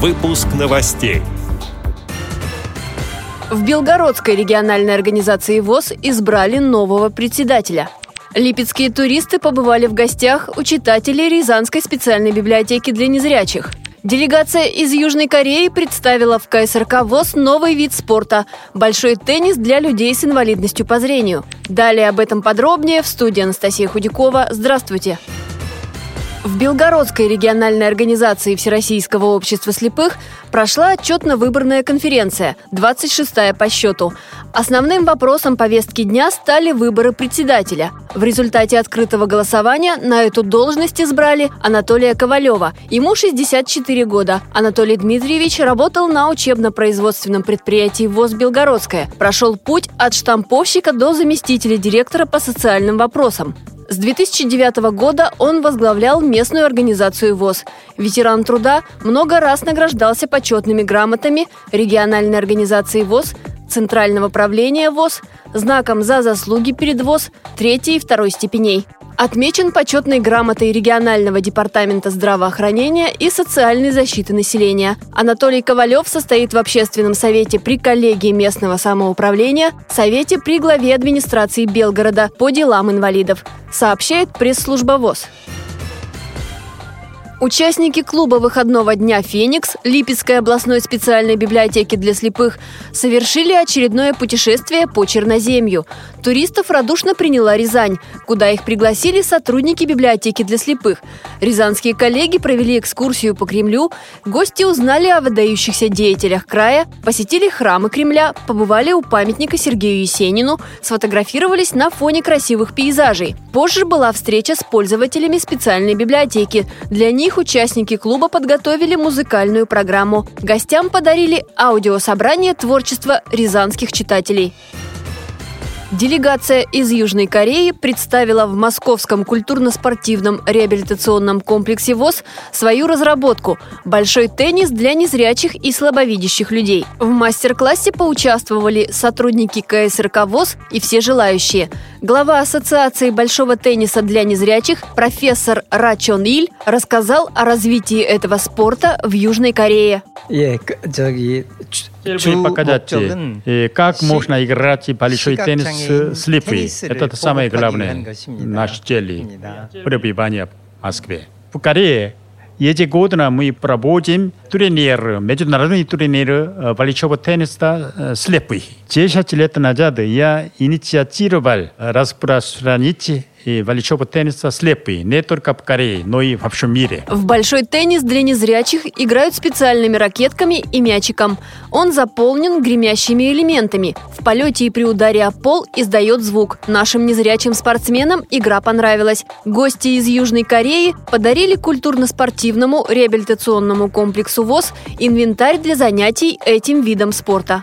Выпуск новостей. В Белгородской региональной организации ВОЗ избрали нового председателя. Липецкие туристы побывали в гостях у читателей Рязанской специальной библиотеки для незрячих. Делегация из Южной Кореи представила в КСРК ВОЗ новый вид спорта – большой теннис для людей с инвалидностью по зрению. Далее об этом подробнее в студии Анастасия Худякова. Здравствуйте! В Белгородской региональной организации Всероссийского общества слепых прошла отчетно-выборная конференция, 26-я по счету. Основным вопросом повестки дня стали выборы председателя. В результате открытого голосования на эту должность избрали Анатолия Ковалева. Ему 64 года. Анатолий Дмитриевич работал на учебно-производственном предприятии ВОЗ «Белгородская». Прошел путь от штамповщика до заместителя директора по социальным вопросам. С 2009 года он возглавлял местную организацию ВОЗ. Ветеран труда много раз награждался почетными грамотами региональной организации ВОЗ, Центрального правления ВОЗ, знаком за заслуги перед ВОЗ третьей и второй степеней – Отмечен почетной грамотой регионального департамента здравоохранения и социальной защиты населения. Анатолий Ковалев состоит в общественном совете при коллегии местного самоуправления, совете при главе администрации Белгорода по делам инвалидов, сообщает пресс-служба ВОЗ. Участники клуба выходного дня «Феникс» Липецкой областной специальной библиотеки для слепых совершили очередное путешествие по Черноземью. Туристов радушно приняла Рязань, куда их пригласили сотрудники библиотеки для слепых. Рязанские коллеги провели экскурсию по Кремлю, гости узнали о выдающихся деятелях края, посетили храмы Кремля, побывали у памятника Сергею Есенину, сфотографировались на фоне красивых пейзажей. Позже была встреча с пользователями специальной библиотеки. Для них них участники клуба подготовили музыкальную программу. Гостям подарили аудиособрание творчества рязанских читателей. Делегация из Южной Кореи представила в Московском культурно-спортивном реабилитационном комплексе ВОЗ свою разработку – большой теннис для незрячих и слабовидящих людей. В мастер-классе поучаствовали сотрудники КСРК ВОЗ и все желающие. Глава Ассоциации большого тенниса для незрячих профессор Ра Чон Иль рассказал о развитии этого спорта в Южной Корее. Первые показатели, и как можно играть большой теннис слепый. Это самое главное наш цели пребывания в Москве. В Корее ежегодно мы проводим турнир, международный турнир большого тенниса слепый. 10 лет назад я инициировал распространить и большого тенниса слепые, не только в Корее, но и во всем мире. В большой теннис для незрячих играют специальными ракетками и мячиком. Он заполнен гремящими элементами. В полете и при ударе о пол издает звук. Нашим незрячим спортсменам игра понравилась. Гости из Южной Кореи подарили культурно-спортивному реабилитационному комплексу ВОЗ инвентарь для занятий этим видом спорта.